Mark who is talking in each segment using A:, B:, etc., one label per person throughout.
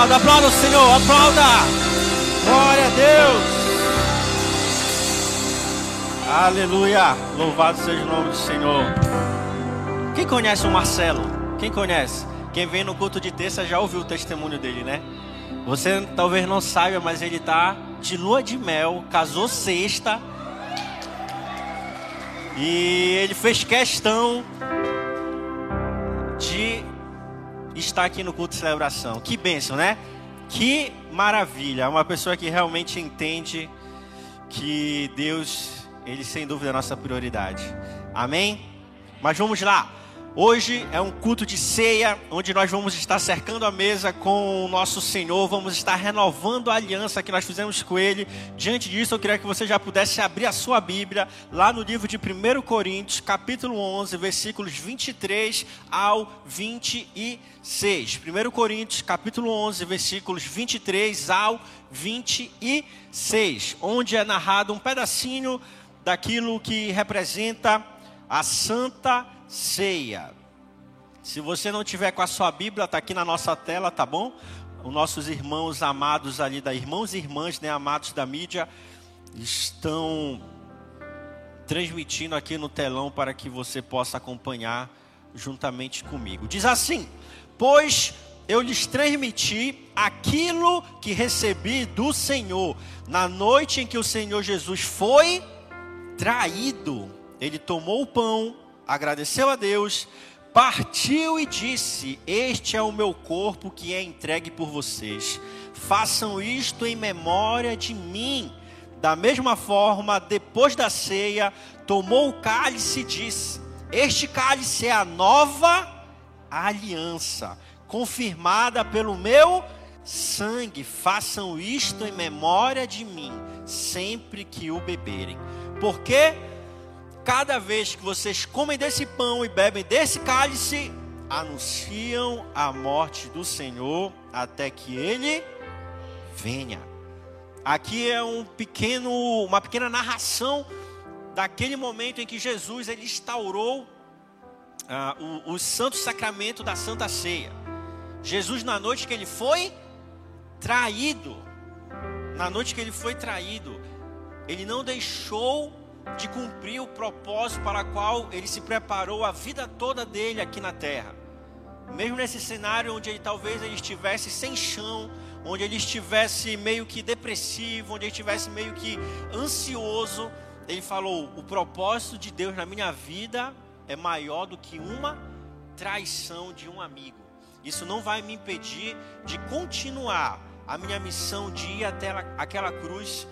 A: Aplauda, aplauda o Senhor, aplauda. Glória a Deus. Aleluia. Louvado seja o nome do Senhor. Quem conhece o Marcelo? Quem conhece? Quem vem no culto de terça já ouviu o testemunho dele, né? Você talvez não saiba, mas ele está de lua de mel, casou sexta. E ele fez questão de estar aqui no culto de celebração. Que bênção, né? Que maravilha. Uma pessoa que realmente entende que Deus, Ele sem dúvida é a nossa prioridade. Amém? Mas vamos lá. Hoje é um culto de ceia, onde nós vamos estar cercando a mesa com o nosso Senhor, vamos estar renovando a aliança que nós fizemos com Ele. Diante disso, eu queria que você já pudesse abrir a sua Bíblia, lá no livro de 1 Coríntios, capítulo 11, versículos 23 ao 26. 1 Coríntios, capítulo 11, versículos 23 ao 26, onde é narrado um pedacinho daquilo que representa a Santa ceia. Se você não tiver com a sua Bíblia, está aqui na nossa tela, tá bom? Os nossos irmãos amados ali, da irmãos e irmãs, né, amados da mídia, estão transmitindo aqui no telão para que você possa acompanhar juntamente comigo. Diz assim: Pois eu lhes transmiti aquilo que recebi do Senhor. Na noite em que o Senhor Jesus foi traído, ele tomou o pão agradeceu a Deus, partiu e disse: Este é o meu corpo que é entregue por vocês. Façam isto em memória de mim. Da mesma forma, depois da ceia, tomou o cálice e disse: Este cálice é a nova aliança, confirmada pelo meu sangue. Façam isto em memória de mim, sempre que o beberem. Porque cada vez que vocês comem desse pão e bebem desse cálice, anunciam a morte do Senhor até que ele venha. Aqui é um pequeno, uma pequena narração daquele momento em que Jesus ele instaurou ah, o, o santo sacramento da Santa Ceia. Jesus na noite que ele foi traído, na noite que ele foi traído, ele não deixou de cumprir o propósito para o qual ele se preparou a vida toda dele aqui na terra. Mesmo nesse cenário onde ele talvez ele estivesse sem chão, onde ele estivesse meio que depressivo, onde ele estivesse meio que ansioso, ele falou: "O propósito de Deus na minha vida é maior do que uma traição de um amigo. Isso não vai me impedir de continuar a minha missão de ir até aquela cruz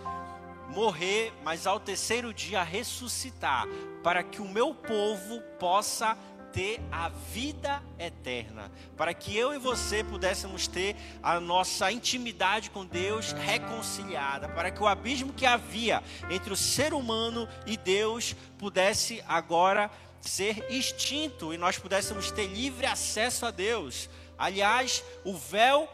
A: morrer, mas ao terceiro dia ressuscitar, para que o meu povo possa ter a vida eterna, para que eu e você pudéssemos ter a nossa intimidade com Deus reconciliada, para que o abismo que havia entre o ser humano e Deus pudesse agora ser extinto e nós pudéssemos ter livre acesso a Deus. Aliás, o véu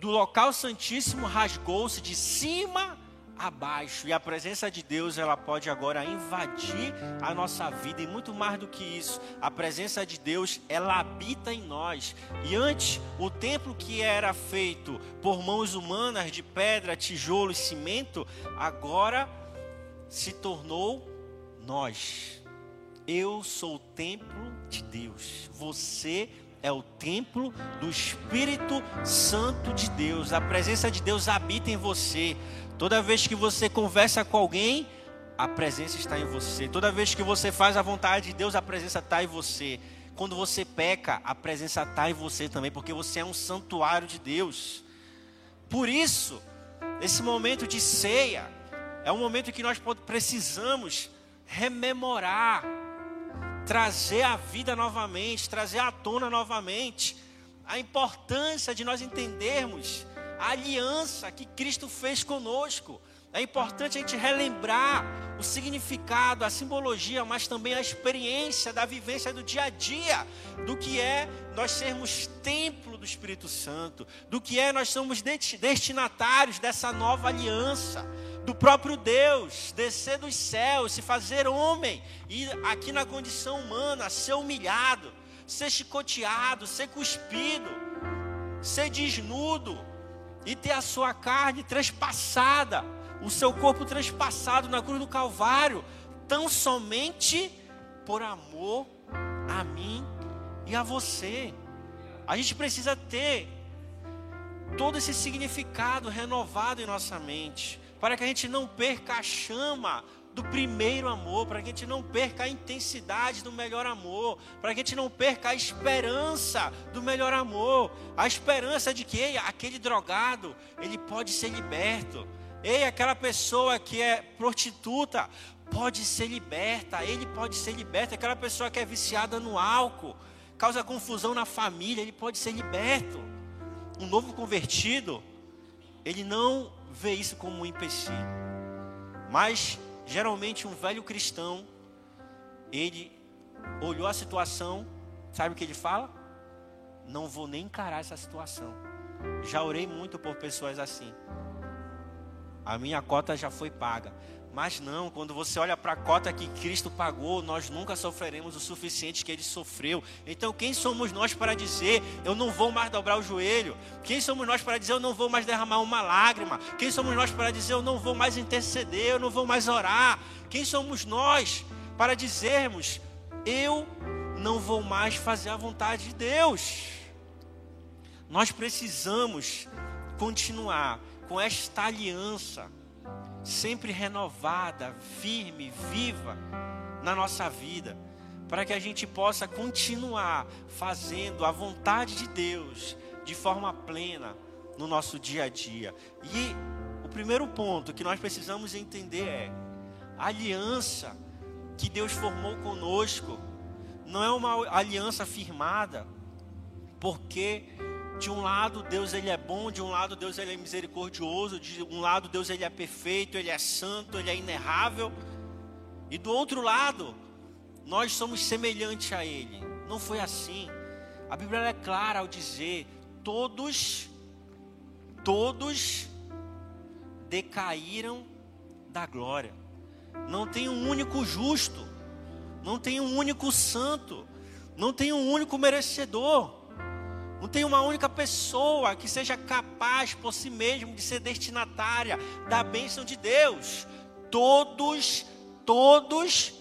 A: do local santíssimo rasgou-se de cima abaixo. E a presença de Deus, ela pode agora invadir a nossa vida. E muito mais do que isso, a presença de Deus, ela habita em nós. E antes, o templo que era feito por mãos humanas de pedra, tijolo e cimento, agora se tornou nós. Eu sou o templo de Deus. Você é o templo do Espírito Santo de Deus. A presença de Deus habita em você. Toda vez que você conversa com alguém, a presença está em você. Toda vez que você faz a vontade de Deus, a presença está em você. Quando você peca, a presença está em você também, porque você é um santuário de Deus. Por isso, esse momento de ceia é um momento que nós precisamos rememorar, trazer a vida novamente, trazer à tona novamente a importância de nós entendermos a aliança que Cristo fez conosco. É importante a gente relembrar o significado, a simbologia, mas também a experiência da vivência do dia a dia, do que é nós sermos templo do Espírito Santo, do que é nós somos destinatários dessa nova aliança, do próprio Deus descer dos céus, se fazer homem e aqui na condição humana ser humilhado, ser chicoteado, ser cuspido ser desnudo e ter a sua carne trespassada, o seu corpo trespassado na cruz do Calvário, tão somente por amor a mim e a você. A gente precisa ter todo esse significado renovado em nossa mente, para que a gente não perca a chama do primeiro amor, para que a gente não perca a intensidade do melhor amor, para que a gente não perca a esperança do melhor amor, a esperança de que ei, aquele drogado, ele pode ser liberto. Ei, aquela pessoa que é prostituta pode ser liberta, ele pode ser liberto, aquela pessoa que é viciada no álcool, causa confusão na família, ele pode ser liberto. Um novo convertido, ele não vê isso como um empecilho. Mas geralmente um velho cristão, ele olhou a situação, sabe o que ele fala? Não vou nem encarar essa situação. Já orei muito por pessoas assim. A minha cota já foi paga. Mas não, quando você olha para a cota que Cristo pagou, nós nunca sofreremos o suficiente que ele sofreu. Então, quem somos nós para dizer, eu não vou mais dobrar o joelho? Quem somos nós para dizer, eu não vou mais derramar uma lágrima? Quem somos nós para dizer, eu não vou mais interceder, eu não vou mais orar? Quem somos nós para dizermos, eu não vou mais fazer a vontade de Deus? Nós precisamos continuar com esta aliança sempre renovada, firme, viva na nossa vida, para que a gente possa continuar fazendo a vontade de Deus de forma plena no nosso dia a dia. E o primeiro ponto que nós precisamos entender é a aliança que Deus formou conosco não é uma aliança firmada porque de um lado, Deus ele é bom, de um lado, Deus ele é misericordioso, de um lado, Deus ele é perfeito, ele é santo, ele é inerrável. E do outro lado, nós somos semelhantes a ele. Não foi assim. A Bíblia é clara ao dizer: todos, todos decaíram da glória. Não tem um único justo, não tem um único santo, não tem um único merecedor. Não tem uma única pessoa que seja capaz por si mesmo de ser destinatária da bênção de Deus. Todos, todos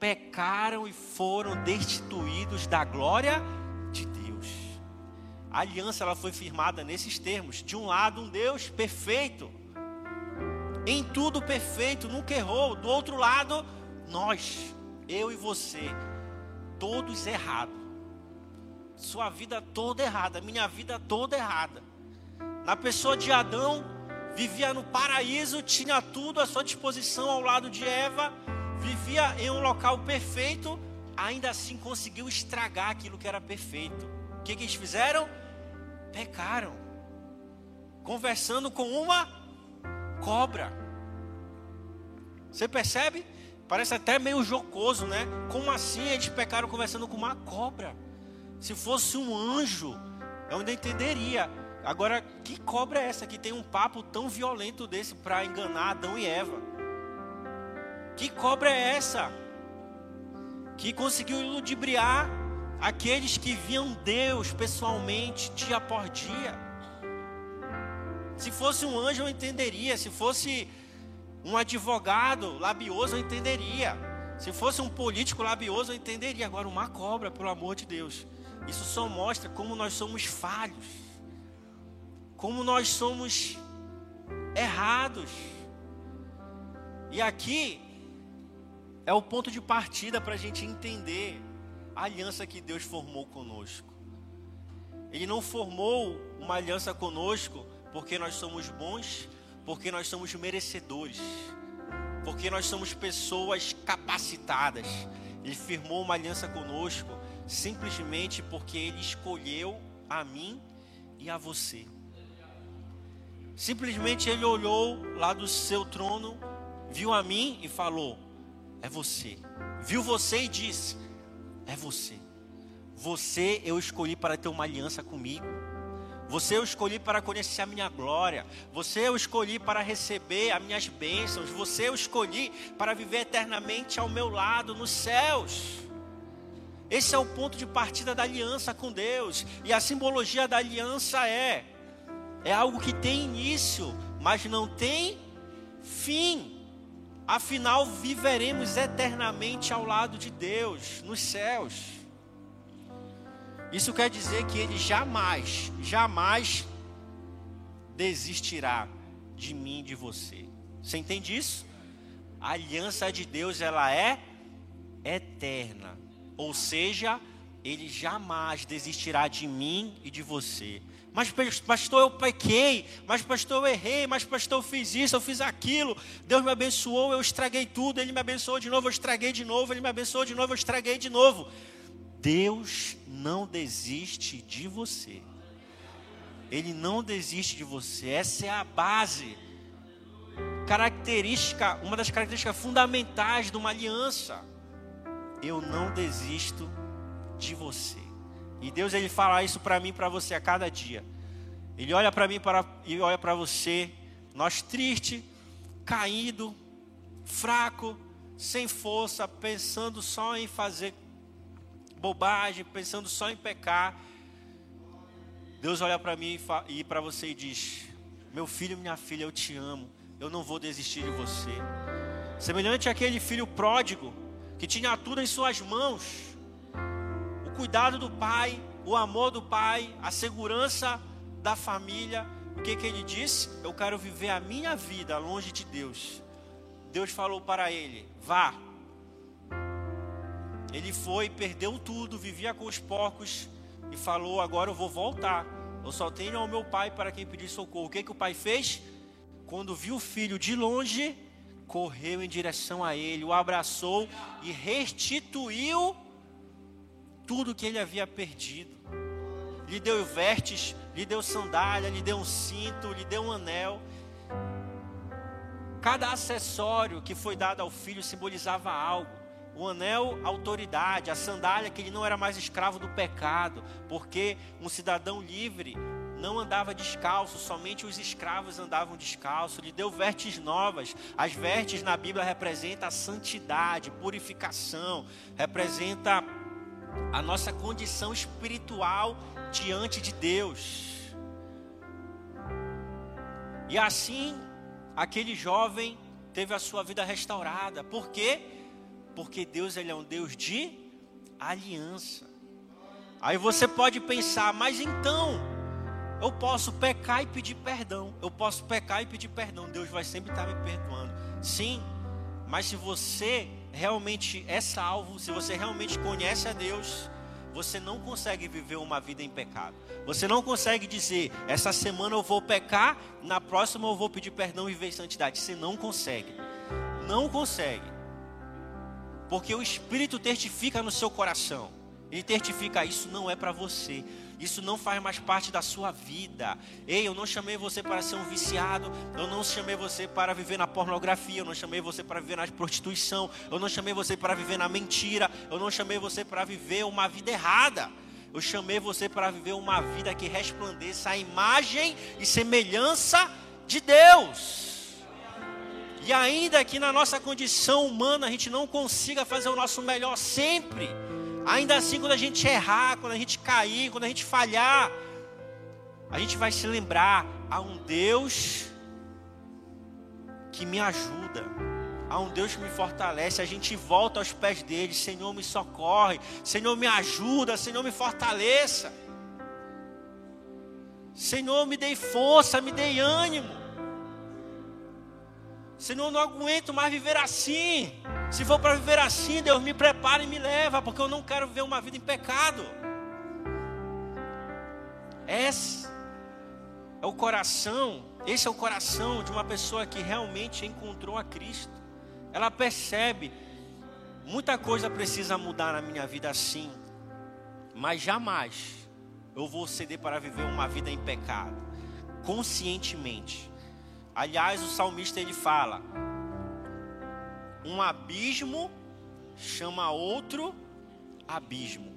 A: pecaram e foram destituídos da glória de Deus. A aliança ela foi firmada nesses termos. De um lado, um Deus perfeito, em tudo perfeito, nunca errou. Do outro lado, nós, eu e você, todos errados sua vida toda errada, minha vida toda errada. Na pessoa de Adão, vivia no paraíso, tinha tudo à sua disposição ao lado de Eva, vivia em um local perfeito, ainda assim conseguiu estragar aquilo que era perfeito. O que, que eles fizeram? Pecaram, conversando com uma cobra. Você percebe? Parece até meio jocoso, né? Como assim eles pecaram conversando com uma cobra? Se fosse um anjo, eu ainda entenderia. Agora, que cobra é essa que tem um papo tão violento desse para enganar Adão e Eva? Que cobra é essa que conseguiu ludibriar aqueles que viam Deus pessoalmente dia por dia? Se fosse um anjo, eu entenderia. Se fosse um advogado labioso, eu entenderia. Se fosse um político labioso, eu entenderia. Agora, uma cobra, pelo amor de Deus. Isso só mostra como nós somos falhos, como nós somos errados. E aqui é o ponto de partida para a gente entender a aliança que Deus formou conosco. Ele não formou uma aliança conosco porque nós somos bons, porque nós somos merecedores, porque nós somos pessoas capacitadas. Ele firmou uma aliança conosco simplesmente porque Ele escolheu a mim e a você. Simplesmente Ele olhou lá do seu trono, viu a mim e falou: É você. Viu você e disse: É você. Você eu escolhi para ter uma aliança comigo. Você eu escolhi para conhecer a minha glória. Você eu escolhi para receber as minhas bênçãos. Você eu escolhi para viver eternamente ao meu lado nos céus. Esse é o ponto de partida da aliança com Deus. E a simbologia da aliança é é algo que tem início, mas não tem fim. Afinal, viveremos eternamente ao lado de Deus, nos céus. Isso quer dizer que Ele jamais, jamais desistirá de mim e de você. Você entende isso? A aliança de Deus, ela é eterna. Ou seja, Ele jamais desistirá de mim e de você. Mas pastor, eu pequei. Mas pastor, eu errei. Mas pastor, eu fiz isso, eu fiz aquilo. Deus me abençoou, eu estraguei tudo. Ele me abençoou de novo, eu estraguei de novo. Ele me abençoou de novo, eu estraguei de novo. Deus não desiste de você. Ele não desiste de você. Essa é a base. Característica, uma das características fundamentais de uma aliança. Eu não desisto de você. E Deus ele fala isso para mim para você a cada dia. Ele olha para mim para, e olha para você, nós triste, caído, fraco, sem força, pensando só em fazer bobagem, pensando só em pecar. Deus olha para mim e para você e diz: Meu filho, minha filha, eu te amo, eu não vou desistir de você. Semelhante àquele filho pródigo que tinha tudo em suas mãos cuidado do pai, o amor do pai, a segurança da família. O que, que ele disse? Eu quero viver a minha vida longe de Deus. Deus falou para ele: vá. Ele foi, perdeu tudo, vivia com os porcos e falou: agora eu vou voltar. Eu só tenho ao meu pai para quem pedir socorro. O que, que o pai fez? Quando viu o filho de longe, correu em direção a ele, o abraçou e restituiu tudo que ele havia perdido. Lhe deu vertes, lhe deu sandália, lhe deu um cinto, lhe deu um anel. Cada acessório que foi dado ao filho simbolizava algo. O anel, autoridade, a sandália, que ele não era mais escravo do pecado, porque um cidadão livre não andava descalço, somente os escravos andavam descalço. Lhe deu vestes novas. As vestes na Bíblia representam a santidade, purificação, representa a nossa condição espiritual diante de Deus. E assim, aquele jovem teve a sua vida restaurada. Por quê? Porque Deus ele é um Deus de aliança. Aí você pode pensar, mas então eu posso pecar e pedir perdão. Eu posso pecar e pedir perdão. Deus vai sempre estar me perdoando. Sim, mas se você realmente é salvo, se você realmente conhece a Deus, você não consegue viver uma vida em pecado. Você não consegue dizer, essa semana eu vou pecar, na próxima eu vou pedir perdão e viver santidade. Você não consegue. Não consegue. Porque o Espírito testifica no seu coração. Ele testifica, isso não é para você. Isso não faz mais parte da sua vida. Ei, eu não chamei você para ser um viciado. Eu não chamei você para viver na pornografia. Eu não chamei você para viver na prostituição. Eu não chamei você para viver na mentira. Eu não chamei você para viver uma vida errada. Eu chamei você para viver uma vida que resplandeça a imagem e semelhança de Deus. E ainda que na nossa condição humana a gente não consiga fazer o nosso melhor sempre, Ainda assim, quando a gente errar, quando a gente cair, quando a gente falhar, a gente vai se lembrar: há um Deus que me ajuda, há um Deus que me fortalece. A gente volta aos pés dele: Senhor, me socorre, Senhor, me ajuda, Senhor, me fortaleça. Senhor, me dê força, me dê ânimo. Senhor, não aguento mais viver assim. Se for para viver assim, Deus me prepara e me leva, porque eu não quero viver uma vida em pecado. Esse é o coração, esse é o coração de uma pessoa que realmente encontrou a Cristo. Ela percebe, muita coisa precisa mudar na minha vida assim, mas jamais eu vou ceder para viver uma vida em pecado, conscientemente. Aliás, o salmista ele fala: um abismo chama outro abismo.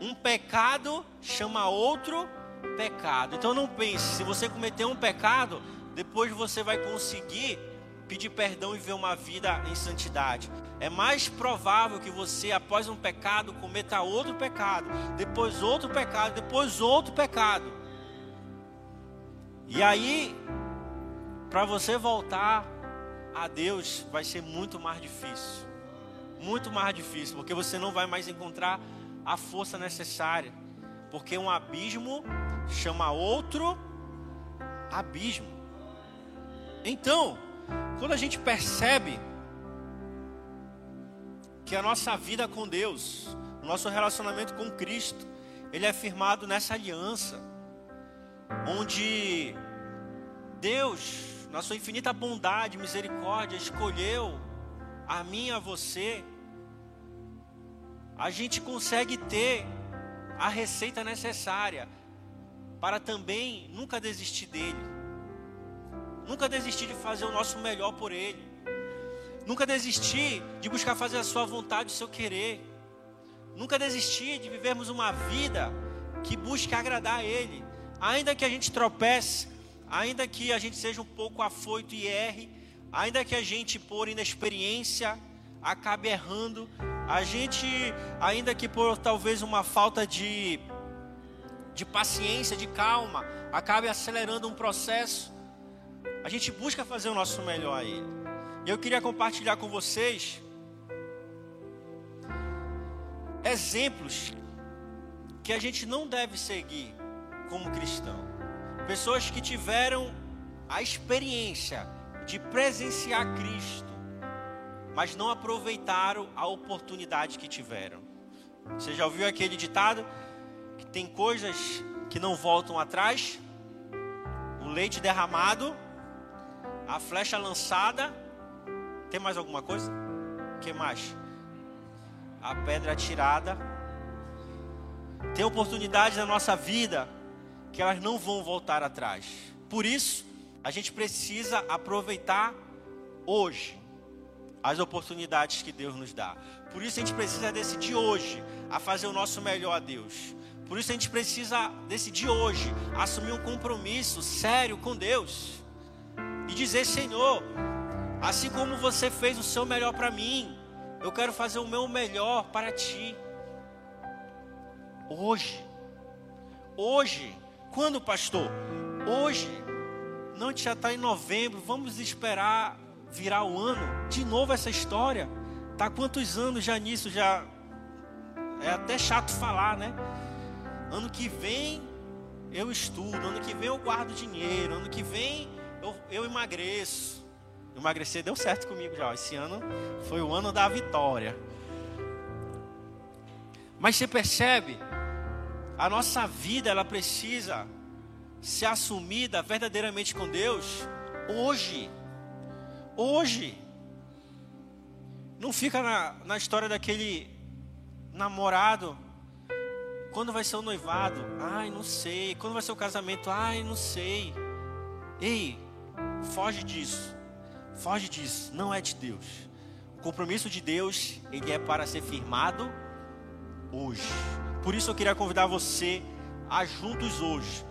A: Um pecado chama outro pecado. Então não pense, se você cometer um pecado, depois você vai conseguir pedir perdão e ver uma vida em santidade. é mais provável que você, após um pecado, cometa outro pecado, depois outro pecado, depois outro pecado. E aí, para você voltar a Deus, vai ser muito mais difícil. Muito mais difícil, porque você não vai mais encontrar a força necessária. Porque um abismo chama outro abismo. Então, quando a gente percebe que a nossa vida com Deus, o nosso relacionamento com Cristo, ele é firmado nessa aliança, onde Deus, na sua infinita bondade, misericórdia, escolheu a mim a você, a gente consegue ter a receita necessária para também nunca desistir dele, nunca desistir de fazer o nosso melhor por ele. Nunca desistir de buscar fazer a sua vontade, o seu querer. Nunca desistir de vivermos uma vida que busque agradar a Ele. Ainda que a gente tropece, ainda que a gente seja um pouco afoito e erre, ainda que a gente, por inexperiência, acabe errando, a gente, ainda que por talvez uma falta de, de paciência, de calma, acabe acelerando um processo, a gente busca fazer o nosso melhor a Ele. E eu queria compartilhar com vocês exemplos que a gente não deve seguir como cristão. Pessoas que tiveram a experiência de presenciar Cristo, mas não aproveitaram a oportunidade que tiveram. Você já ouviu aquele ditado que tem coisas que não voltam atrás? O leite derramado, a flecha lançada tem mais alguma coisa? Que mais? A pedra atirada. Tem oportunidades na nossa vida que elas não vão voltar atrás. Por isso, a gente precisa aproveitar hoje as oportunidades que Deus nos dá. Por isso a gente precisa decidir hoje a fazer o nosso melhor a Deus. Por isso a gente precisa decidir hoje assumir um compromisso sério com Deus e dizer: Senhor, Assim como você fez o seu melhor para mim, eu quero fazer o meu melhor para ti. Hoje. Hoje. Quando, pastor? Hoje. Não já está em novembro. Vamos esperar virar o ano. De novo essa história. Tá quantos anos já nisso? Já é até chato falar, né? Ano que vem eu estudo. Ano que vem eu guardo dinheiro. Ano que vem eu, eu emagreço emagrecer deu certo comigo já. Esse ano foi o ano da vitória. Mas você percebe, a nossa vida ela precisa ser assumida verdadeiramente com Deus hoje. Hoje. Não fica na, na história daquele namorado. Quando vai ser o noivado? Ai, não sei. Quando vai ser o casamento? Ai, não sei. Ei, foge disso. Foge disso, não é de Deus. O compromisso de Deus, ele é para ser firmado hoje. Por isso eu queria convidar você a juntos hoje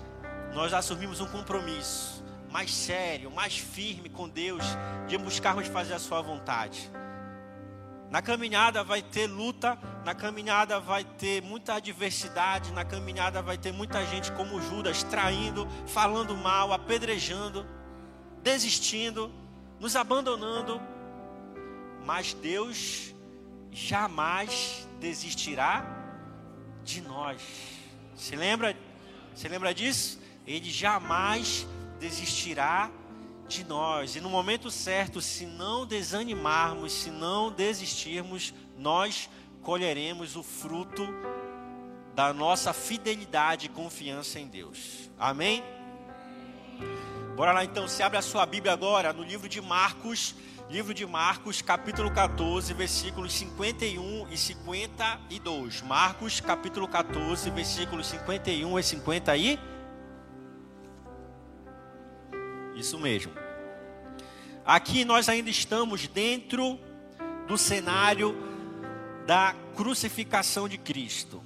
A: nós assumimos um compromisso mais sério, mais firme com Deus, de buscarmos fazer a sua vontade. Na caminhada vai ter luta, na caminhada vai ter muita adversidade, na caminhada vai ter muita gente como Judas traindo, falando mal, apedrejando, desistindo nos abandonando, mas Deus jamais desistirá de nós. Se lembra? Se lembra disso? Ele jamais desistirá de nós. E no momento certo, se não desanimarmos, se não desistirmos, nós colheremos o fruto da nossa fidelidade e confiança em Deus. Amém? Bora lá então, se abre a sua Bíblia agora no livro de Marcos, livro de Marcos, capítulo 14, versículos 51 e 52. Marcos, capítulo 14, versículos 51 e 50 aí. Isso mesmo. Aqui nós ainda estamos dentro do cenário da crucificação de Cristo.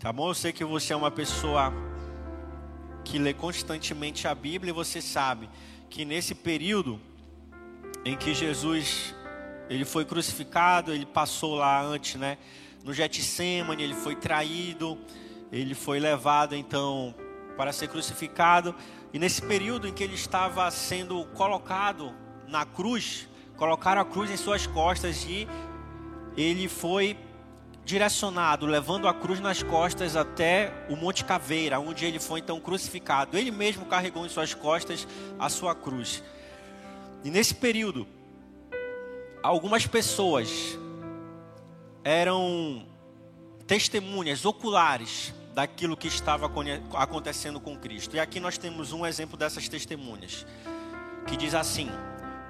A: Tá bom? Eu sei que você é uma pessoa que lê constantemente a Bíblia, você sabe que nesse período em que Jesus ele foi crucificado, ele passou lá antes, né? No Getsemane, ele foi traído, ele foi levado então para ser crucificado. E nesse período em que ele estava sendo colocado na cruz, colocaram a cruz em suas costas e ele foi direcionado, levando a cruz nas costas até o Monte Caveira, onde ele foi então crucificado. Ele mesmo carregou em suas costas a sua cruz. E nesse período, algumas pessoas eram testemunhas oculares daquilo que estava acontecendo com Cristo. E aqui nós temos um exemplo dessas testemunhas, que diz assim: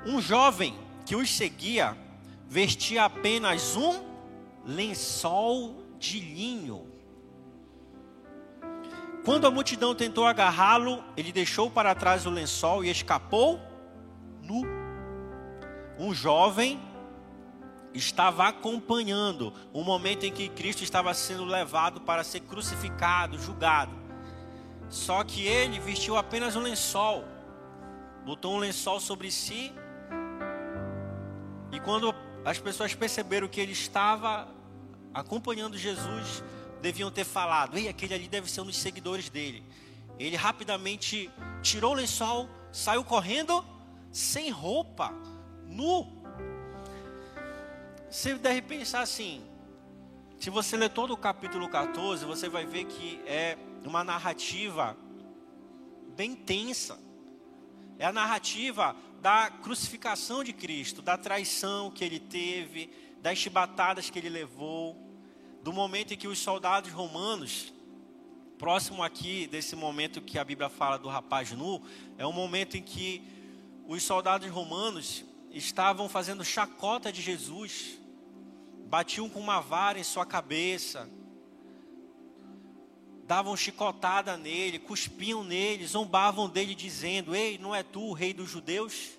A: Um jovem que os seguia vestia apenas um lençol de linho. Quando a multidão tentou agarrá-lo, ele deixou para trás o lençol e escapou nu. Um jovem estava acompanhando o momento em que Cristo estava sendo levado para ser crucificado, julgado. Só que ele vestiu apenas um lençol, botou um lençol sobre si. E quando as pessoas perceberam que ele estava acompanhando Jesus, deviam ter falado: Ei, aquele ali deve ser um dos seguidores dele. Ele rapidamente tirou o lençol, saiu correndo, sem roupa, nu. Você deve pensar assim. Se você ler todo o capítulo 14, você vai ver que é uma narrativa bem tensa. É a narrativa da crucificação de Cristo, da traição que ele teve, das chibatadas que ele levou, do momento em que os soldados romanos, próximo aqui desse momento que a Bíblia fala do rapaz nu, é um momento em que os soldados romanos estavam fazendo chacota de Jesus, batiam com uma vara em sua cabeça, davam chicotada nele, cuspiam nele, zombavam dele, dizendo: Ei, não é tu o rei dos judeus?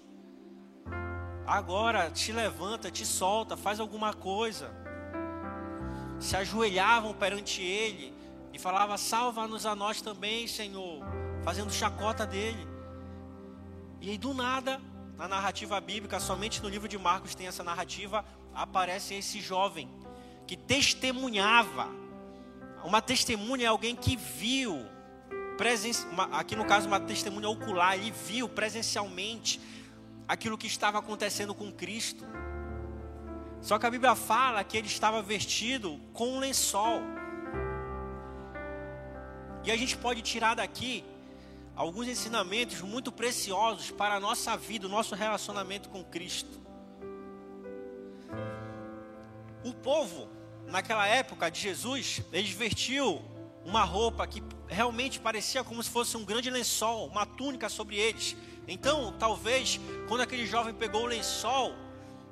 A: Agora te levanta, te solta, faz alguma coisa. Se ajoelhavam perante ele e falavam: Salva-nos a nós também, Senhor, fazendo chacota dele. E aí, do nada, na narrativa bíblica, somente no livro de Marcos tem essa narrativa, aparece esse jovem que testemunhava. Uma testemunha é alguém que viu, aqui no caso uma testemunha ocular, ele viu presencialmente aquilo que estava acontecendo com Cristo. Só que a Bíblia fala que ele estava vestido com um lençol. E a gente pode tirar daqui alguns ensinamentos muito preciosos para a nossa vida, o nosso relacionamento com Cristo. O povo, naquela época de Jesus, eles vestiu uma roupa que realmente parecia como se fosse um grande lençol, uma túnica sobre eles. Então, talvez, quando aquele jovem pegou o lençol,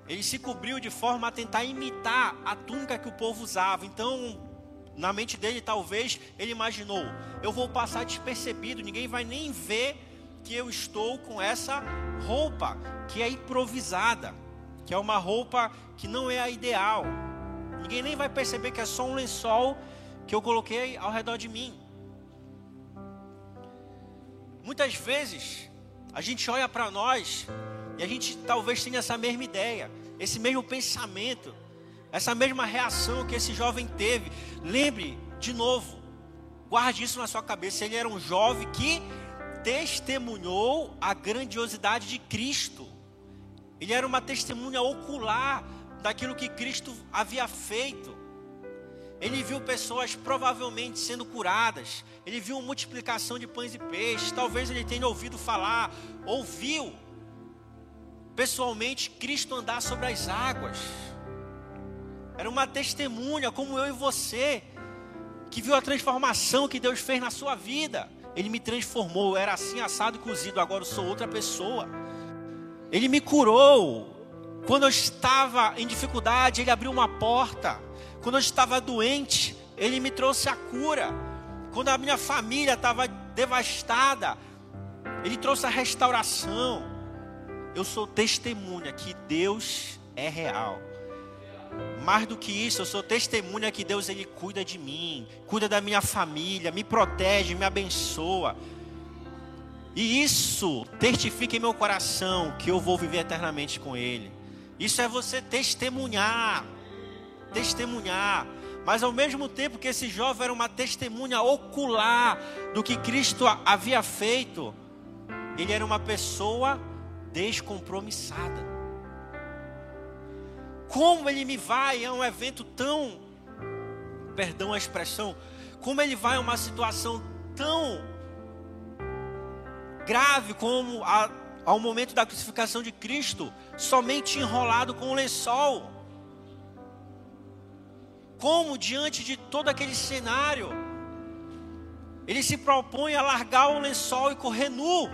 A: ele se cobriu de forma a tentar imitar a túnica que o povo usava. Então, na mente dele, talvez, ele imaginou: eu vou passar despercebido, ninguém vai nem ver que eu estou com essa roupa que é improvisada que é uma roupa que não é a ideal. Ninguém nem vai perceber que é só um lençol que eu coloquei ao redor de mim. Muitas vezes a gente olha para nós e a gente talvez tenha essa mesma ideia, esse mesmo pensamento, essa mesma reação que esse jovem teve. Lembre de novo, guarde isso na sua cabeça. Ele era um jovem que testemunhou a grandiosidade de Cristo. Ele era uma testemunha ocular daquilo que Cristo havia feito. Ele viu pessoas provavelmente sendo curadas. Ele viu multiplicação de pães e peixes. Talvez ele tenha ouvido falar, ouviu pessoalmente Cristo andar sobre as águas. Era uma testemunha, como eu e você, que viu a transformação que Deus fez na sua vida. Ele me transformou. Eu era assim, assado e cozido. Agora eu sou outra pessoa. Ele me curou. Quando eu estava em dificuldade, Ele abriu uma porta. Quando eu estava doente, Ele me trouxe a cura. Quando a minha família estava devastada, Ele trouxe a restauração. Eu sou testemunha que Deus é real. Mais do que isso, eu sou testemunha que Deus ele cuida de mim, cuida da minha família, me protege, me abençoa. E isso testifica em meu coração que eu vou viver eternamente com Ele. Isso é você testemunhar. Testemunhar. Mas ao mesmo tempo que esse jovem era uma testemunha ocular do que Cristo havia feito, ele era uma pessoa descompromissada. Como ele me vai a um evento tão, perdão a expressão, como ele vai a uma situação tão grave como a, ao momento da crucificação de Cristo, somente enrolado com um lençol. Como diante de todo aquele cenário, ele se propõe a largar o lençol e correr nu.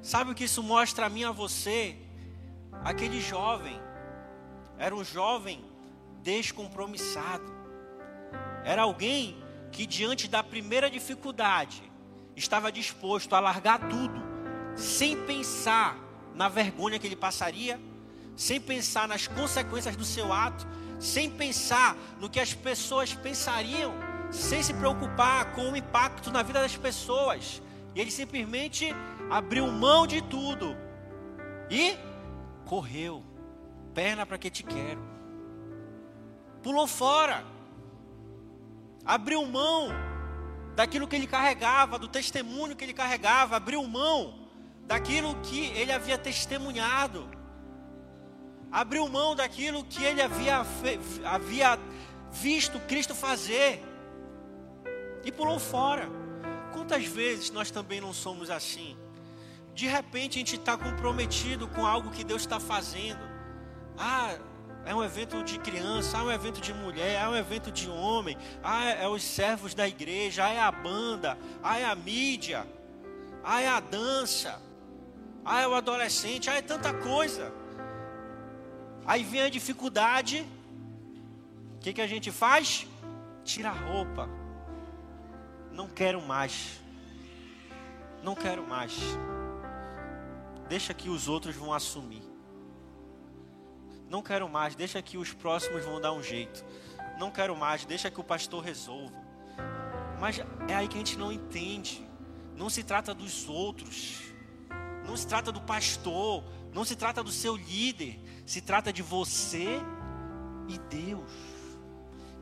A: Sabe o que isso mostra a mim a você? Aquele jovem era um jovem descompromissado. Era alguém que diante da primeira dificuldade estava disposto a largar tudo, sem pensar na vergonha que ele passaria, sem pensar nas consequências do seu ato, sem pensar no que as pessoas pensariam, sem se preocupar com o impacto na vida das pessoas. E ele simplesmente abriu mão de tudo e correu. Perna para que te quero. Pulou fora. Abriu mão daquilo que ele carregava, do testemunho que ele carregava, abriu mão daquilo que ele havia testemunhado, abriu mão daquilo que ele havia, havia visto Cristo fazer e pulou fora. Quantas vezes nós também não somos assim? De repente a gente está comprometido com algo que Deus está fazendo. Ah, é um evento de criança, é um evento de mulher, é um evento de homem, ah, é os servos da igreja, ah, é a banda, ah, é a mídia, ah, é a dança, ah, é o adolescente, ah, é tanta coisa. Aí vem a dificuldade, o que, que a gente faz? Tira a roupa. Não quero mais. Não quero mais. Deixa que os outros vão assumir. Não quero mais, deixa que os próximos vão dar um jeito. Não quero mais, deixa que o pastor resolva. Mas é aí que a gente não entende. Não se trata dos outros. Não se trata do pastor. Não se trata do seu líder. Se trata de você e Deus.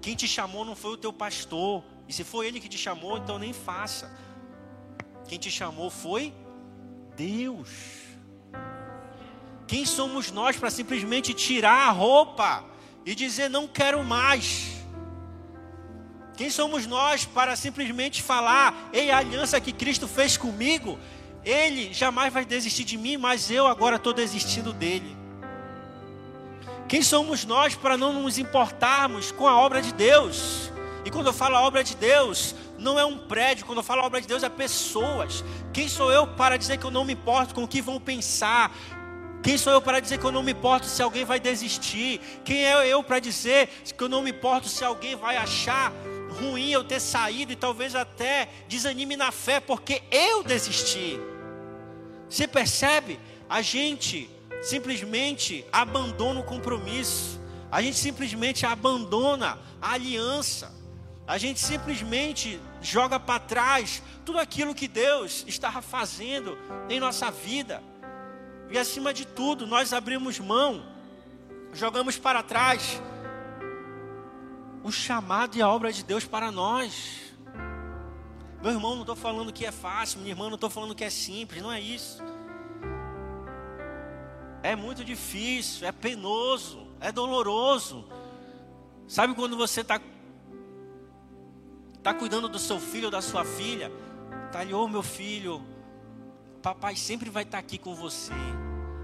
A: Quem te chamou não foi o teu pastor. E se foi ele que te chamou, então nem faça. Quem te chamou foi Deus. Quem somos nós para simplesmente tirar a roupa e dizer não quero mais? Quem somos nós para simplesmente falar, ei, a aliança que Cristo fez comigo, Ele jamais vai desistir de mim, mas eu agora estou desistindo dele. Quem somos nós para não nos importarmos com a obra de Deus? E quando eu falo a obra de Deus, não é um prédio, quando eu falo a obra de Deus, é pessoas. Quem sou eu para dizer que eu não me importo com o que vão pensar? Quem sou eu para dizer que eu não me importo se alguém vai desistir? Quem é eu para dizer que eu não me importo se alguém vai achar ruim eu ter saído e talvez até desanime na fé porque eu desisti? Você percebe? A gente simplesmente abandona o compromisso, a gente simplesmente abandona a aliança, a gente simplesmente joga para trás tudo aquilo que Deus estava fazendo em nossa vida. E acima de tudo, nós abrimos mão, jogamos para trás o chamado e a obra de Deus para nós. Meu irmão, não estou falando que é fácil, minha irmã, não estou falando que é simples, não é isso. É muito difícil, é penoso, é doloroso. Sabe quando você está tá cuidando do seu filho ou da sua filha? Tá ali, ô oh, meu filho, Papai sempre vai estar aqui com você.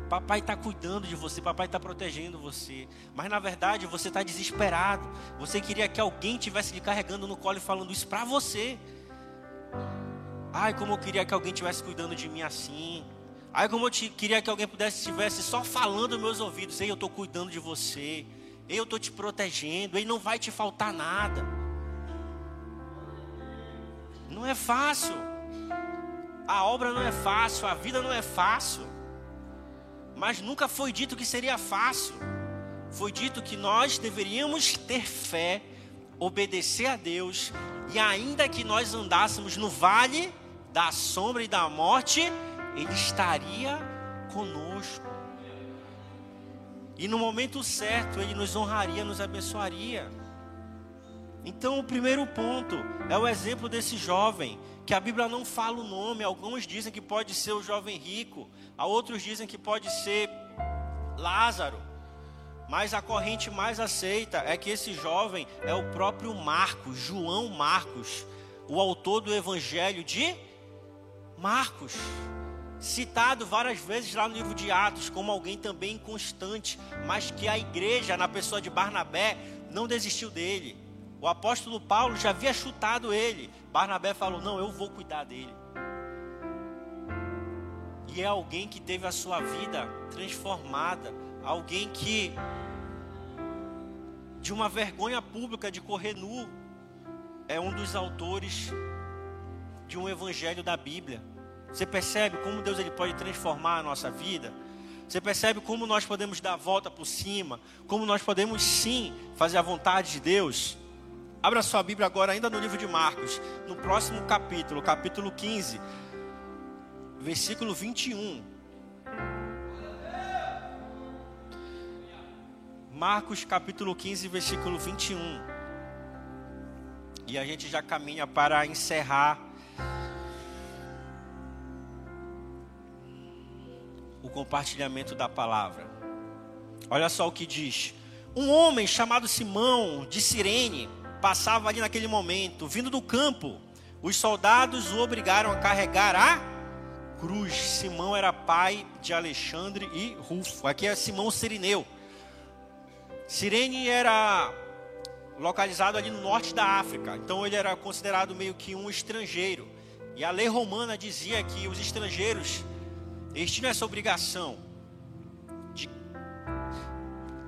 A: Papai está cuidando de você, papai está protegendo você. Mas na verdade você está desesperado. Você queria que alguém tivesse lhe carregando no colo e falando isso para você. Ai, como eu queria que alguém tivesse cuidando de mim assim. Ai, como eu te, queria que alguém pudesse estivesse só falando meus ouvidos. Ei, eu estou cuidando de você. Ei, eu estou te protegendo. Ei, não vai te faltar nada. Não é fácil. A obra não é fácil, a vida não é fácil. Mas nunca foi dito que seria fácil. Foi dito que nós deveríamos ter fé, obedecer a Deus, e ainda que nós andássemos no vale da sombra e da morte, Ele estaria conosco. E no momento certo, Ele nos honraria, nos abençoaria. Então, o primeiro ponto é o exemplo desse jovem, que a Bíblia não fala o nome. Alguns dizem que pode ser o jovem rico, a outros dizem que pode ser Lázaro. Mas a corrente mais aceita é que esse jovem é o próprio Marcos, João Marcos, o autor do Evangelho de Marcos, citado várias vezes lá no livro de Atos como alguém também inconstante, mas que a igreja, na pessoa de Barnabé, não desistiu dele. O apóstolo Paulo já havia chutado ele. Barnabé falou: Não, eu vou cuidar dele. E é alguém que teve a sua vida transformada, alguém que, de uma vergonha pública de correr nu, é um dos autores de um evangelho da Bíblia. Você percebe como Deus ele pode transformar a nossa vida? Você percebe como nós podemos dar a volta por cima? Como nós podemos sim fazer a vontade de Deus? Abra sua Bíblia agora, ainda no livro de Marcos, no próximo capítulo, capítulo 15, versículo 21. Marcos, capítulo 15, versículo 21. E a gente já caminha para encerrar o compartilhamento da palavra. Olha só o que diz: Um homem chamado Simão de Cirene passava ali naquele momento, vindo do campo. Os soldados o obrigaram a carregar a cruz. Simão era pai de Alexandre e Rufo. Aqui é Simão Sirineu. Sirene era localizado ali no norte da África. Então ele era considerado meio que um estrangeiro. E a lei romana dizia que os estrangeiros eles tinham essa obrigação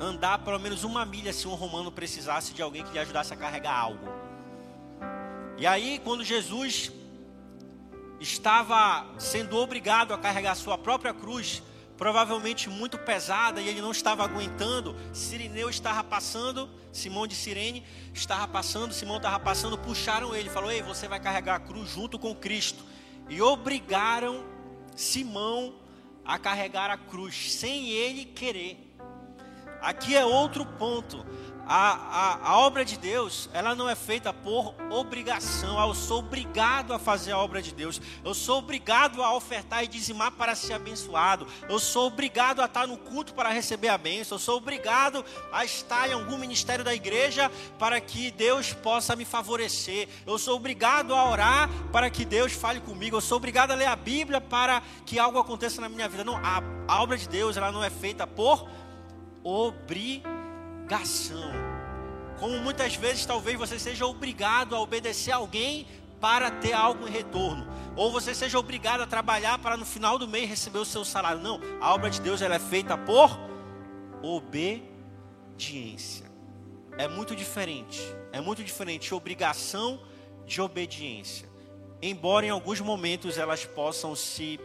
A: andar pelo menos uma milha se um romano precisasse de alguém que lhe ajudasse a carregar algo. E aí, quando Jesus estava sendo obrigado a carregar sua própria cruz, provavelmente muito pesada, e ele não estava aguentando, Sirineu estava passando, Simão de Sirene estava passando, Simão estava passando, puxaram ele, falou: Ei, você vai carregar a cruz junto com Cristo. E obrigaram Simão a carregar a cruz, sem ele querer. Aqui é outro ponto. A, a, a, obra de Deus, ela não é feita por obrigação. Eu sou obrigado a fazer a obra de Deus. Eu sou obrigado a ofertar e dizimar para ser abençoado. Eu sou obrigado a estar no culto para receber a bênção. Eu sou obrigado a estar em algum ministério da igreja para que Deus possa me favorecer. Eu sou obrigado a orar para que Deus fale comigo. Eu sou obrigado a ler a Bíblia para que algo aconteça na minha vida. Não, a, a obra de Deus, ela não é feita por obrigação. Como muitas vezes talvez você seja obrigado a obedecer alguém para ter algo em retorno, ou você seja obrigado a trabalhar para no final do mês receber o seu salário. Não, a obra de Deus ela é feita por obediência. É muito diferente. É muito diferente obrigação de obediência. Embora em alguns momentos elas possam se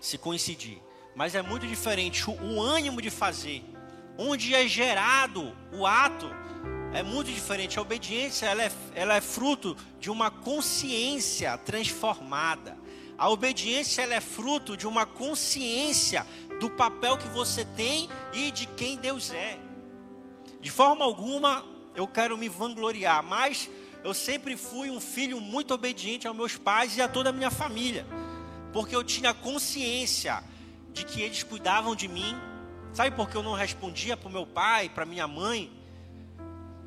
A: se coincidir. Mas é muito diferente o, ânimo de fazer, onde é gerado o ato, é muito diferente. A obediência ela é, ela é fruto de uma consciência transformada. A obediência ela é fruto de uma consciência do papel que você tem e de quem Deus é. De forma alguma eu quero me vangloriar, mas eu sempre fui um filho muito obediente aos meus pais e a toda a minha família, porque eu tinha consciência de que eles cuidavam de mim. Sabe por que eu não respondia para o meu pai, para minha mãe?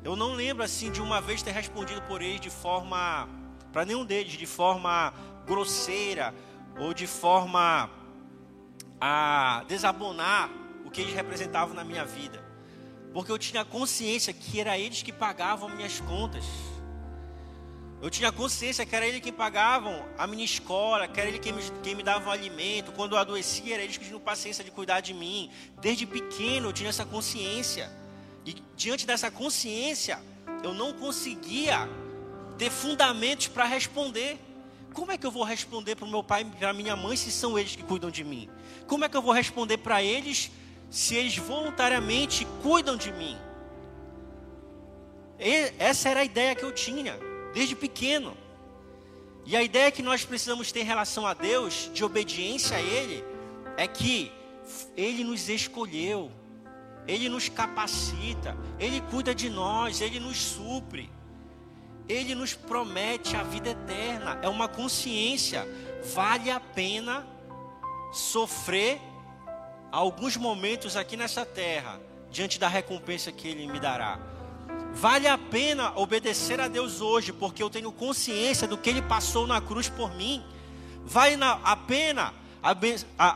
A: Eu não lembro assim de uma vez ter respondido por eles de forma, para nenhum deles, de forma grosseira ou de forma a desabonar o que eles representavam na minha vida. Porque eu tinha consciência que era eles que pagavam minhas contas. Eu tinha consciência que era ele quem pagavam a minha escola, que era ele quem me, quem me dava o alimento. Quando eu adoecia, era eles que tinham paciência de cuidar de mim. Desde pequeno eu tinha essa consciência. E diante dessa consciência, eu não conseguia ter fundamentos para responder. Como é que eu vou responder para o meu pai e para minha mãe se são eles que cuidam de mim? Como é que eu vou responder para eles se eles voluntariamente cuidam de mim? E essa era a ideia que eu tinha desde pequeno. E a ideia que nós precisamos ter em relação a Deus, de obediência a Ele, é que Ele nos escolheu. Ele nos capacita, Ele cuida de nós, Ele nos supre, Ele nos promete a vida eterna. É uma consciência. Vale a pena sofrer alguns momentos aqui nessa terra, diante da recompensa que Ele me dará. Vale a pena obedecer a Deus hoje, porque eu tenho consciência do que Ele passou na cruz por mim. Vale a pena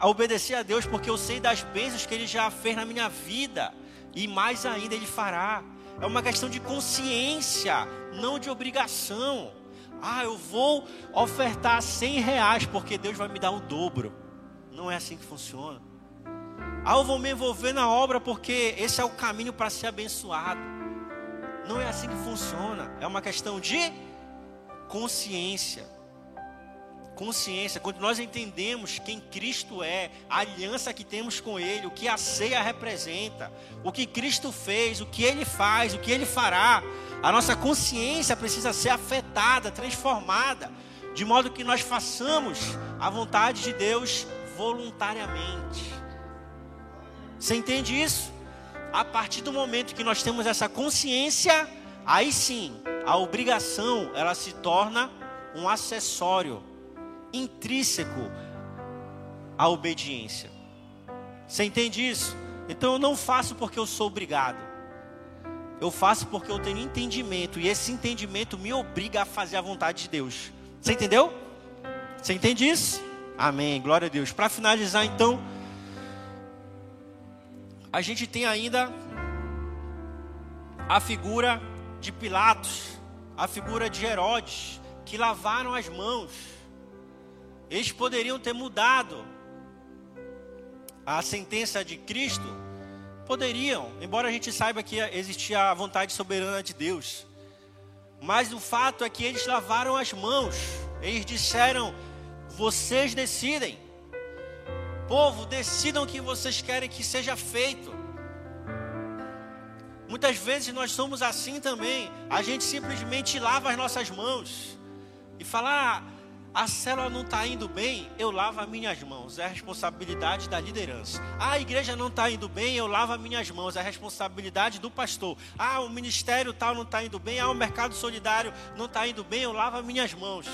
A: obedecer a Deus, porque eu sei das bênçãos que Ele já fez na minha vida, e mais ainda Ele fará. É uma questão de consciência, não de obrigação. Ah, eu vou ofertar 100 reais porque Deus vai me dar o dobro. Não é assim que funciona. Ah, eu vou me envolver na obra porque esse é o caminho para ser abençoado. Não é assim que funciona. É uma questão de consciência consciência, quando nós entendemos quem Cristo é, a aliança que temos com Ele, o que a ceia representa, o que Cristo fez, o que Ele faz, o que Ele fará, a nossa consciência precisa ser afetada, transformada, de modo que nós façamos a vontade de Deus voluntariamente. Você entende isso? A partir do momento que nós temos essa consciência, aí sim, a obrigação ela se torna um acessório intrínseco à obediência. Você entende isso? Então eu não faço porque eu sou obrigado. Eu faço porque eu tenho entendimento. E esse entendimento me obriga a fazer a vontade de Deus. Você entendeu? Você entende isso? Amém. Glória a Deus. Para finalizar, então, a gente tem ainda a figura de Pilatos, a figura de Herodes, que lavaram as mãos eles poderiam ter mudado a sentença de Cristo, poderiam, embora a gente saiba que existia a vontade soberana de Deus. Mas o fato é que eles lavaram as mãos. Eles disseram: "Vocês decidem. Povo, decidam o que vocês querem que seja feito." Muitas vezes nós somos assim também. A gente simplesmente lava as nossas mãos e fala: ah, a célula não está indo bem, eu lavo as minhas mãos. É a responsabilidade da liderança. Ah, a igreja não está indo bem, eu lavo as minhas mãos. É a responsabilidade do pastor. Ah, o ministério tal não está indo bem. Ah, o mercado solidário não está indo bem, eu lavo as minhas mãos.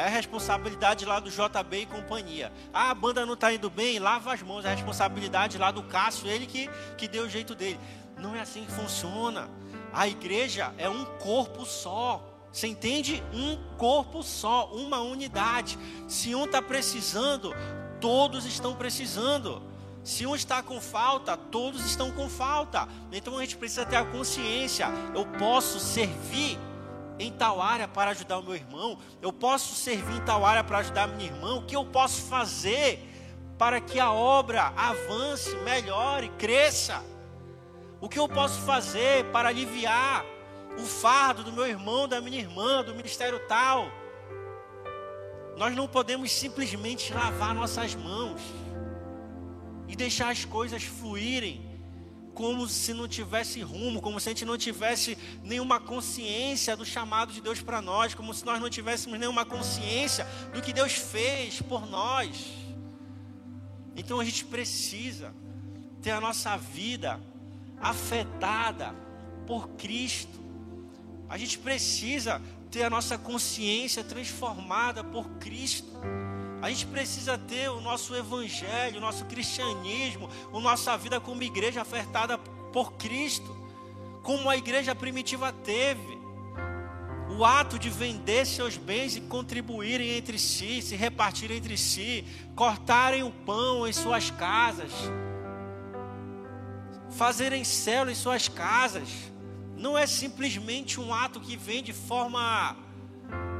A: É responsabilidade lá do JB e companhia. Ah, a banda não está indo bem, lava as mãos. É a responsabilidade lá do Cássio, ele que, que deu o jeito dele. Não é assim que funciona. A igreja é um corpo só. Você entende? Um corpo só, uma unidade. Se um está precisando, todos estão precisando. Se um está com falta, todos estão com falta. Então a gente precisa ter a consciência: eu posso servir em tal área para ajudar o meu irmão, eu posso servir em tal área para ajudar minha irmã. O que eu posso fazer para que a obra avance, melhore, cresça? O que eu posso fazer para aliviar o fardo do meu irmão, da minha irmã, do ministério tal. Nós não podemos simplesmente lavar nossas mãos e deixar as coisas fluírem como se não tivesse rumo, como se a gente não tivesse nenhuma consciência do chamado de Deus para nós, como se nós não tivéssemos nenhuma consciência do que Deus fez por nós. Então a gente precisa ter a nossa vida afetada por Cristo. A gente precisa ter a nossa consciência transformada por Cristo. A gente precisa ter o nosso evangelho, o nosso cristianismo, a nossa vida como igreja afetada por Cristo, como a igreja primitiva teve. O ato de vender seus bens e contribuírem entre si, se repartirem entre si, cortarem o pão em suas casas, fazerem célula em suas casas não é simplesmente um ato que vem de forma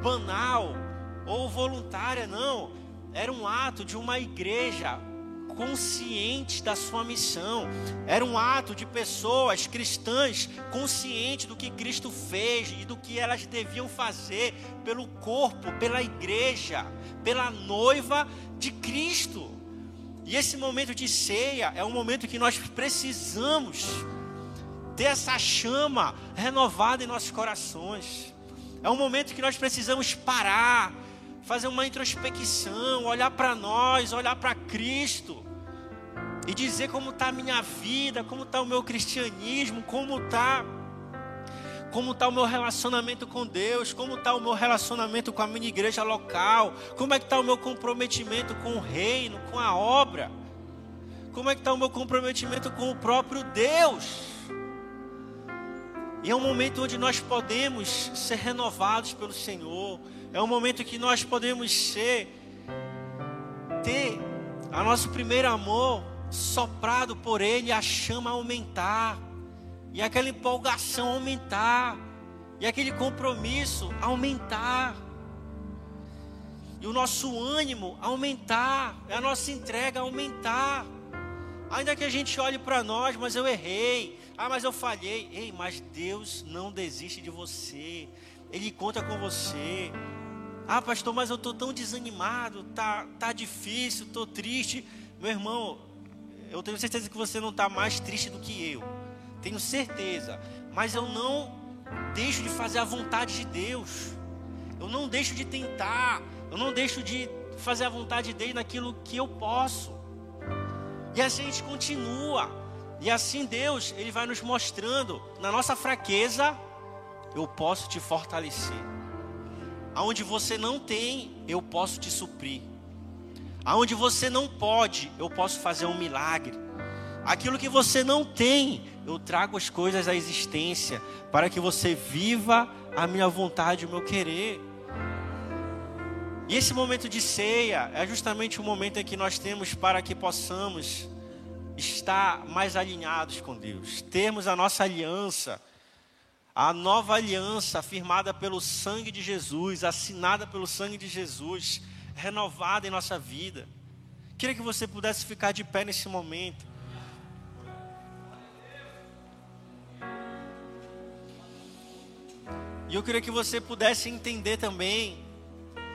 A: banal ou voluntária, não. Era um ato de uma igreja consciente da sua missão. Era um ato de pessoas cristãs conscientes do que Cristo fez e do que elas deviam fazer pelo corpo, pela igreja, pela noiva de Cristo. E esse momento de ceia é um momento que nós precisamos ter essa chama renovada em nossos corações. É um momento que nós precisamos parar, fazer uma introspecção, olhar para nós, olhar para Cristo e dizer como está a minha vida, como está o meu cristianismo, como está como está o meu relacionamento com Deus, como está o meu relacionamento com a minha igreja local, como é que está o meu comprometimento com o reino, com a obra, como é que está o meu comprometimento com o próprio Deus. E é um momento onde nós podemos ser renovados pelo Senhor, é um momento que nós podemos ser, ter a nosso primeiro amor soprado por Ele, a chama aumentar e aquela empolgação aumentar, e aquele compromisso aumentar, e o nosso ânimo aumentar, a nossa entrega aumentar. Ainda que a gente olhe para nós, mas eu errei, ah, mas eu falhei. Ei, mas Deus não desiste de você, Ele conta com você. Ah, pastor, mas eu estou tão desanimado, tá, tá difícil, estou triste. Meu irmão, eu tenho certeza que você não está mais triste do que eu tenho certeza, mas eu não deixo de fazer a vontade de Deus. Eu não deixo de tentar, eu não deixo de fazer a vontade dele naquilo que eu posso. E assim a gente continua. E assim Deus, ele vai nos mostrando na nossa fraqueza, eu posso te fortalecer. Aonde você não tem, eu posso te suprir. Aonde você não pode, eu posso fazer um milagre. Aquilo que você não tem, eu trago as coisas à existência para que você viva a minha vontade, o meu querer. E esse momento de ceia é justamente o momento em que nós temos para que possamos estar mais alinhados com Deus, termos a nossa aliança, a nova aliança firmada pelo sangue de Jesus, assinada pelo sangue de Jesus, renovada em nossa vida. Queria que você pudesse ficar de pé nesse momento. E eu queria que você pudesse entender também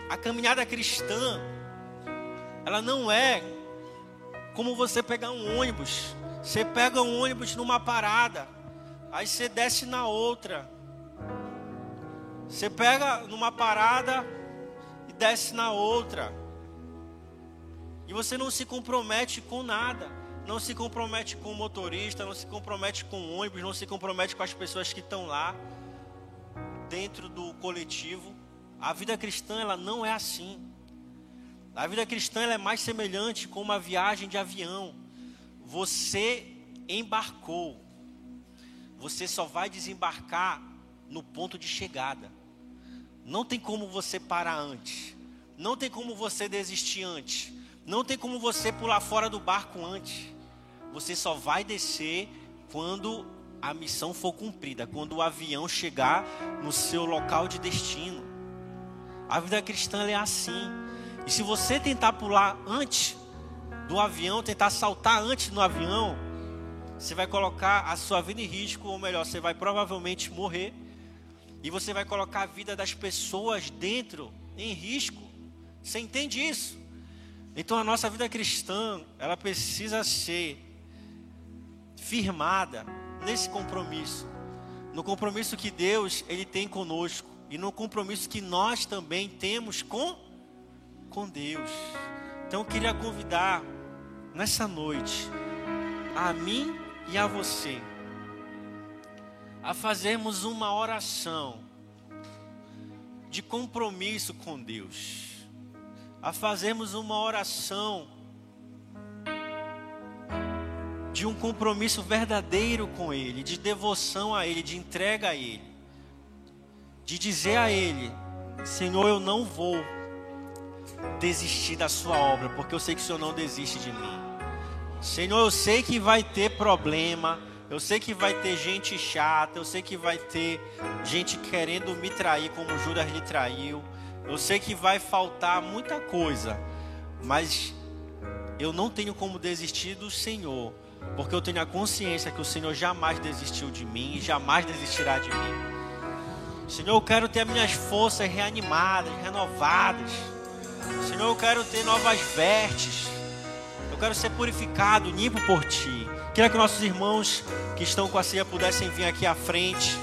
A: a caminhada cristã. Ela não é como você pegar um ônibus. Você pega um ônibus numa parada, aí você desce na outra. Você pega numa parada e desce na outra. E você não se compromete com nada. Não se compromete com o motorista, não se compromete com o ônibus, não se compromete com as pessoas que estão lá dentro do coletivo. A vida cristã ela não é assim. A vida cristã ela é mais semelhante com uma viagem de avião. Você embarcou. Você só vai desembarcar no ponto de chegada. Não tem como você parar antes. Não tem como você desistir antes. Não tem como você pular fora do barco antes. Você só vai descer quando a missão for cumprida, quando o avião chegar no seu local de destino. A vida cristã é assim. E se você tentar pular antes do avião, tentar saltar antes do avião, você vai colocar a sua vida em risco, ou melhor, você vai provavelmente morrer. E você vai colocar a vida das pessoas dentro em risco. Você entende isso? Então a nossa vida cristã, ela precisa ser firmada nesse compromisso, no compromisso que Deus ele tem conosco e no compromisso que nós também temos com com Deus. Então eu queria convidar nessa noite a mim e a você a fazermos uma oração de compromisso com Deus, a fazermos uma oração de um compromisso verdadeiro com Ele, de devoção a Ele, de entrega a Ele, de dizer a Ele: Senhor, eu não vou desistir da Sua obra, porque eu sei que o Senhor não desiste de mim. Senhor, eu sei que vai ter problema, eu sei que vai ter gente chata, eu sei que vai ter gente querendo me trair como Judas lhe traiu, eu sei que vai faltar muita coisa, mas eu não tenho como desistir do Senhor porque eu tenho a consciência que o Senhor jamais desistiu de mim e jamais desistirá de mim. Senhor, eu quero ter as minhas forças reanimadas, renovadas. Senhor, eu quero ter novas vestes. Eu quero ser purificado, limpo por Ti. Queria que nossos irmãos que estão com a ceia pudessem vir aqui à frente.